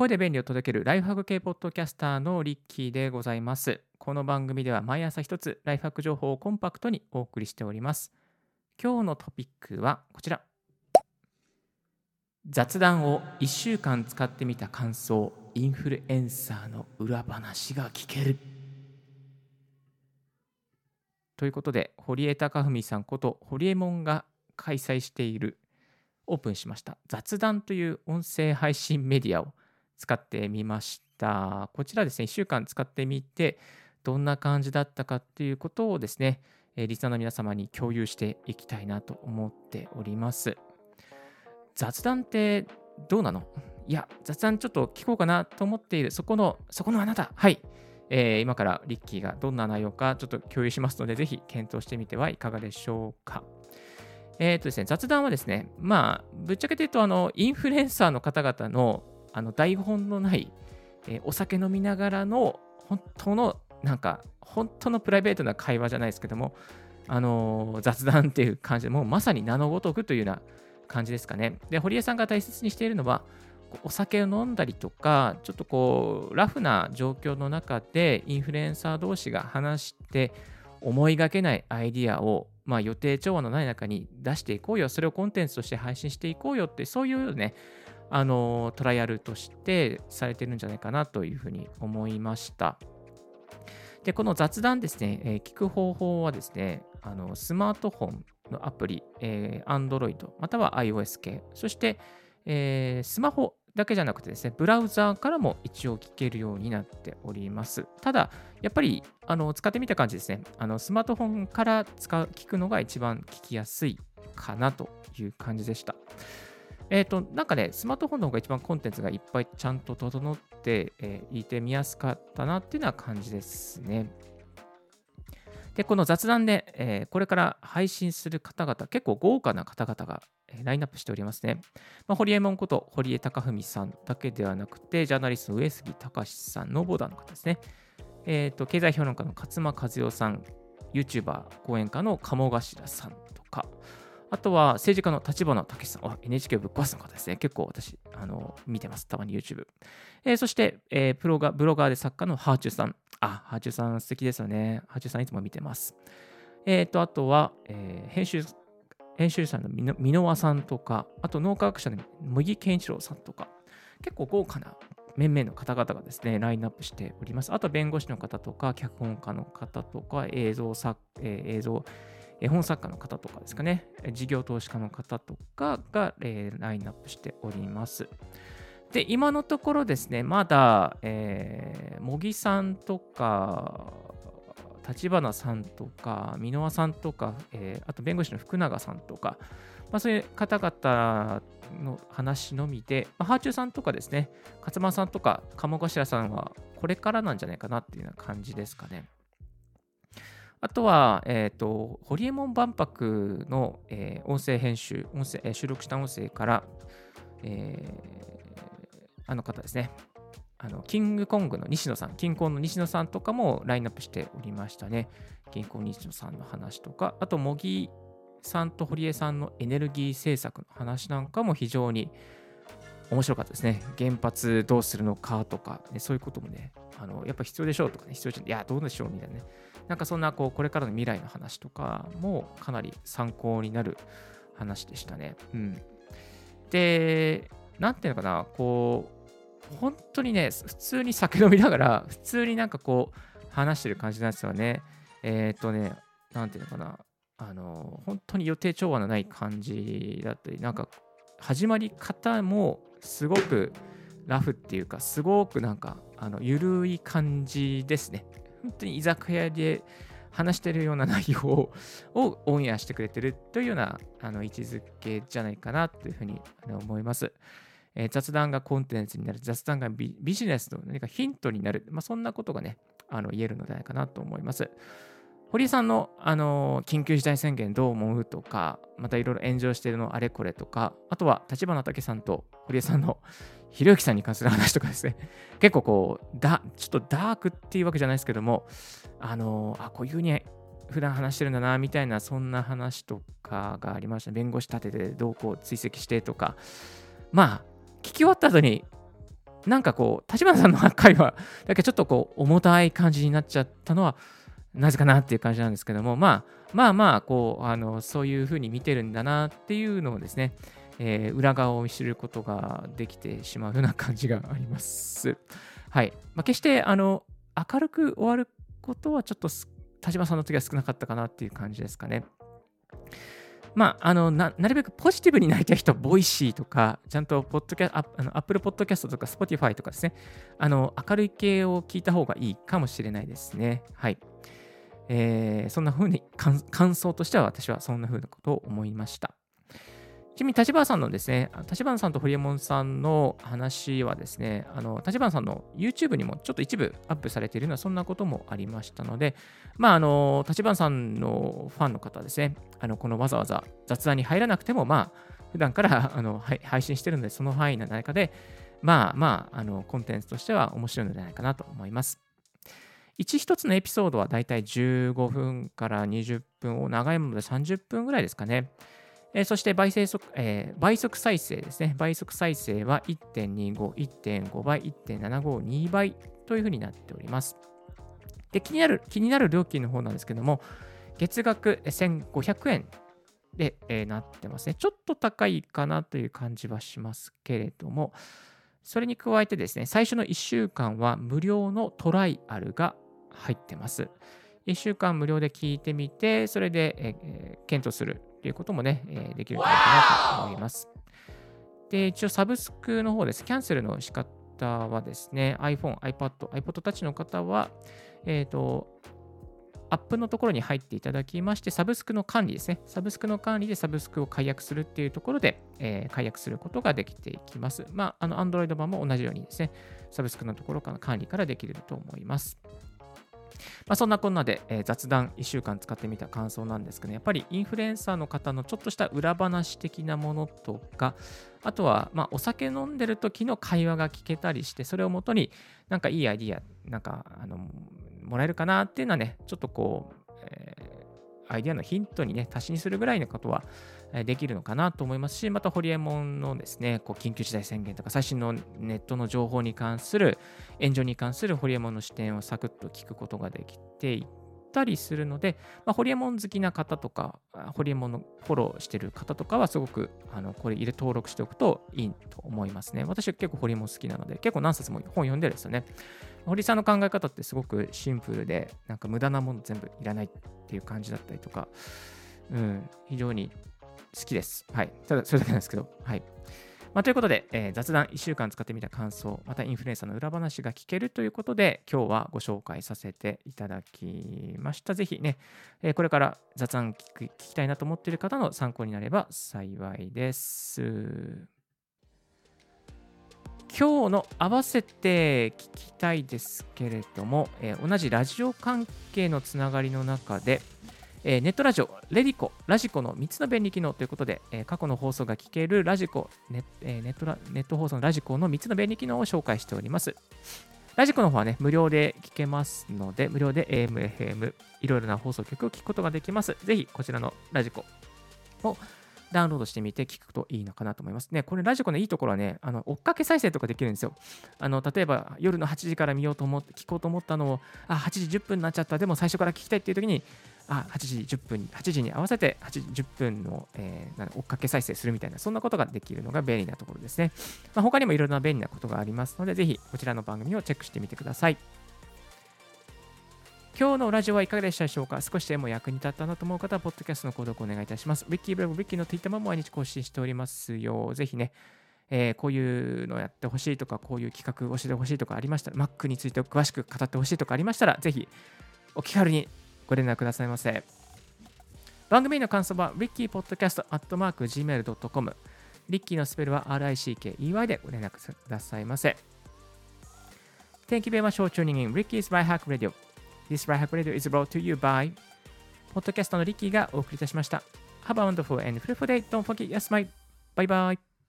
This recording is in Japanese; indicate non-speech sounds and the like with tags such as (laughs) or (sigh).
声で便利を届けるライフハック系ポッドキャスターのリッキーでございます。この番組では毎朝一つライフハック情報をコンパクトにお送りしております。今日のトピックはこちら。雑談を1週間使ってみた感想、インフルエンサーの裏話が聞ける。ということで、堀江貴文さんこと堀江門が開催しているオープンしました雑談という音声配信メディアを使ってみました。こちらですね、1週間使ってみて、どんな感じだったかっていうことをですね、リスナーの皆様に共有していきたいなと思っております。雑談ってどうなの？いや、雑談ちょっと聞こうかなと思っている、そこの、そこのあなた、はい。えー、今からリッキーがどんな内容かちょっと共有しますので、ぜひ検討してみてはいかがでしょうか。えっ、ー、とですね、雑談はですね、まあ、ぶっちゃけて言うと、あの、インフルエンサーの方々の、あの、台本のない、えー、お酒飲みながらの、本当の、なんか、本当のプライベートな会話じゃないですけども、あのー、雑談っていう感じで、もうまさに名のごとくというような感じですかね。で、堀江さんが大切にしているのは、お酒を飲んだりとか、ちょっとこう、ラフな状況の中で、インフルエンサー同士が話して、思いがけないアイディアをまあ、予定調和のない中に出していこうよ、それをコンテンツとして配信していこうよって、そういうね、あのトライアルとしてされてるんじゃないかなというふうに思いました。で、この雑談ですね、えー、聞く方法はですね、あのスマートフォンのアプリ、えー、Android、または iOS 系、そして、えー、スマホだけじゃなくてですね、ブラウザーからも一応聞けるようになっております。ただ、やっぱりあの使ってみた感じですね、あのスマートフォンから使う聞くのが一番聞きやすいかなという感じでした。えっ、ー、と、なんかね、スマートフォンの方が一番コンテンツがいっぱいちゃんと整って、えー、いてみやすかったなっていうような感じですね。で、この雑談で、えー、これから配信する方々、結構豪華な方々がえラインナップしておりますね。まあ、堀江門こと堀江貴文さんだけではなくて、ジャーナリストの上杉隆さん、ノボーダの方ですね。えっ、ー、と、経済評論家の勝間和代さん、YouTuber、講演家の鴨頭さんとか、あとは政治家の立花武さん、NHK ぶっ壊すの方ですね。結構私、あの見てます。たまに YouTube。えー、そして、えー、プロガブロガーで作家のハーチューさん。あ、ハーチューさん素敵ですよね。ハーチューさんいつも見てます。えっ、ー、と、あとは、えー、編集編集者の箕輪さんとか、あと脳科学者の麦健一郎さんとか、結構豪華な面々の方々がですね、ラインナップしております。あと、弁護士の方とか、脚本家の方とか、映像作、えー、映像、絵本作家の方とかですかね、事業投資家の方とかが、えー、ラインナップしております。で、今のところですね、まだ、えー、茂木さんとか、立花さんとか、箕輪さんとか、えー、あと弁護士の福永さんとか、まあ、そういう方々の話のみで、まあ、ハーチューさんとかですね、勝間さんとか、鴨頭さんはこれからなんじゃないかなっていうような感じですかね。あとは、えっ、ー、と、ホリエモン万博の、えー、音声編集、音声、収録した音声から、えー、あの方ですね、あのキングコングの西野さん、金婚の西野さんとかもラインナップしておりましたね。金婚西野さんの話とか、あと、茂木さんと堀江さんのエネルギー政策の話なんかも非常に面白かったですね。原発どうするのかとか、ね、そういうこともね、あのやっぱ必要でしょうとかね、必要じゃいや、どうでしょうみたいなね。なんかそんなこうこれからの未来の話とかもかなり参考になる話でしたね。うん。で、なんていうのかな、こう、本当にね、普通に酒飲みながら、普通になんかこう、話してる感じなんですよね。えっ、ー、とね、なんていうのかな、あの、本当に予定調和のない感じだったり、なんか、始まり方もすごくラフっていうか、すごくなんか、あの、ゆるい感じですね。本当に居酒屋で話してるような内容 (laughs) をオンエアしてくれてるというようなあの位置づけじゃないかなというふうに思います。えー、雑談がコンテンツになる、雑談がビジネスの何かヒントになる、まあ、そんなことがね、あの言えるのではないかなと思います。堀井さんの、あの緊急事態宣言どう思うとか、またいろいろ炎上しているのあれこれとか、あとは立花武さんと堀江さんのひろゆきさんに関する話とかですね、(laughs) 結構こう、だちょっとダークっていうわけじゃないですけども、あのあ、こういうふうに普段話してるんだな、みたいな、そんな話とかがありました。弁護士立ててどうこう追跡してとか、まあ、聞き終わった後に、なんかこう、立花さんの回は、(laughs) だけちょっとこう、重たい感じになっちゃったのは、なぜかなっていう感じなんですけども、まあまあまあ、こう、あのそういうふうに見てるんだなっていうのをですね、えー、裏側を知ることができてしまうような感じがあります。はい。まあ、決して、あの、明るく終わることはちょっと、田島さんの時は少なかったかなっていう感じですかね。まあ、あのなるべくポジティブになりたい人は、ボイシーとか、ちゃんとポッドキャ、アップルポッドキャストとか、スポティファイとかですね、あの明るい系を聞いた方がいいかもしれないですね。はい。えー、そんな風に感想としては私はそんな風なことを思いました。ちなみに立花さんのですね、立花さんとホリエモンさんの話はですね、あの立花さんの YouTube にもちょっと一部アップされているような、そんなこともありましたので、まあ、あの、立花さんのファンの方ですね、あのこのわざわざ雑談に入らなくても、まあ、普段からあの配信してるので、その範囲の中で、まあまあ、あのコンテンツとしては面白いのではないかなと思います。1一つのエピソードはだいたい15分から20分を長いもので30分ぐらいですかね。えー、そして倍速、えー、倍速再生ですね。倍速再生は1.25、1.5倍、1.75、2倍というふうになっております。で気になる、気になる料金の方なんですけども、月額1500円で、えー、なってますね。ちょっと高いかなという感じはしますけれども、それに加えてですね、最初の1週間は無料のトライアルが入ってます。1週間無料で聞いてみて、それで、えー、検討するっていうこともね、え、できるんじゃないかなと思います。で、一応サブスクの方です。キャンセルの仕方はですね、iPhone、iPad、iPod Touch の方は、えっ、ー、と、アップのところに入っていただきまして、サブスクの管理ですね。サブスクの管理でサブスクを解約するっていうところで、えー、解約することができていきます。まあ、あの、Android 版も同じようにですね、サブスクのところから管理からできると思います。まあ、そんなこんなで、えー、雑談1週間使ってみた感想なんですけど、ね、やっぱりインフルエンサーの方のちょっとした裏話的なものとか、あとは、まあ、お酒飲んでる時の会話が聞けたりして、それをもとになんかいいアイディア、なんかあのもらえるかなっていうのはね、ちょっとこう、えー、アイデアのヒントにね、足しにするぐらいのことは、できるのかなと思いますし、また、ホリエモンのですね、こう緊急事態宣言とか、最新のネットの情報に関する、炎上に関するホリエモンの視点をサクッと聞くことができていたりするので、まあ、ホリエモン好きな方とか、ホリエモンのフォローしてる方とかは、すごくあのこれ入れ登録しておくといいと思いますね。私は結構ホリエモン好きなので、結構何冊も本読んでるんですよね。堀さんの考え方ってすごくシンプルで、なんか無駄なもの全部いらないっていう感じだったりとか、うん、非常に好きです。はい。ただ、それだけなんですけど。はい。まあ、ということで、えー、雑談1週間使ってみた感想、またインフルエンサーの裏話が聞けるということで、今日はご紹介させていただきました。ぜひね、えー、これから雑談聞聞きたいなと思っている方の参考になれば幸いです。今日の合わせて聞きたいですけれども、えー、同じラジオ関係のつながりの中で、えー、ネットラジオ、レディコ、ラジコの3つの便利機能ということで、えー、過去の放送が聞けるラジコネ,、えー、ネットラ、ネット放送のラジコの3つの便利機能を紹介しております。ラジコの方はね、無料で聞けますので、無料で AM、FM、いろいろな放送局を聞くことができます。ぜひ、こちらのラジコをダウンロードしてみて聞くといいのかなと思いますね。これラジコのいいところはね、あの追っかけ再生とかできるんですよ。あの例えば夜の8時から見ようと思って、聞こうと思ったのを、あ、8時10分になっちゃった、でも最初から聞きたいっていう時に、あ8時10分8時に合わせて8時10分の、えー、追っかけ再生するみたいな、そんなことができるのが便利なところですね。まあ、他にもいろいろな便利なことがありますので、ぜひこちらの番組をチェックしてみてください。今日のラジオはいかがでしたでしょうか？少しでも役に立ったなと思う方は、ポッドキャストの購読お願いいたします。ウィッキーブログ、ウィッキーの Twitter も毎日更新しておりますよ。ぜひね、えー、こういうのやってほしいとか、こういう企画を教えてほしいとかありましたら、Mac について詳しく語ってほしいとかありましたら、ぜひお気軽にご連絡くださいませ。番組の感想は rickypodcast.gmail.com リッキーのスペルは RICKEY でご連絡くださいませ。Thank you very much for tuning in Ricky's Right Hack Radio. This Right Hack Radio is brought to you by ポッドキャストのリッキーがお送りいたしました。Have a wonderful and fruitful day. Don't forget your smile. Bye bye.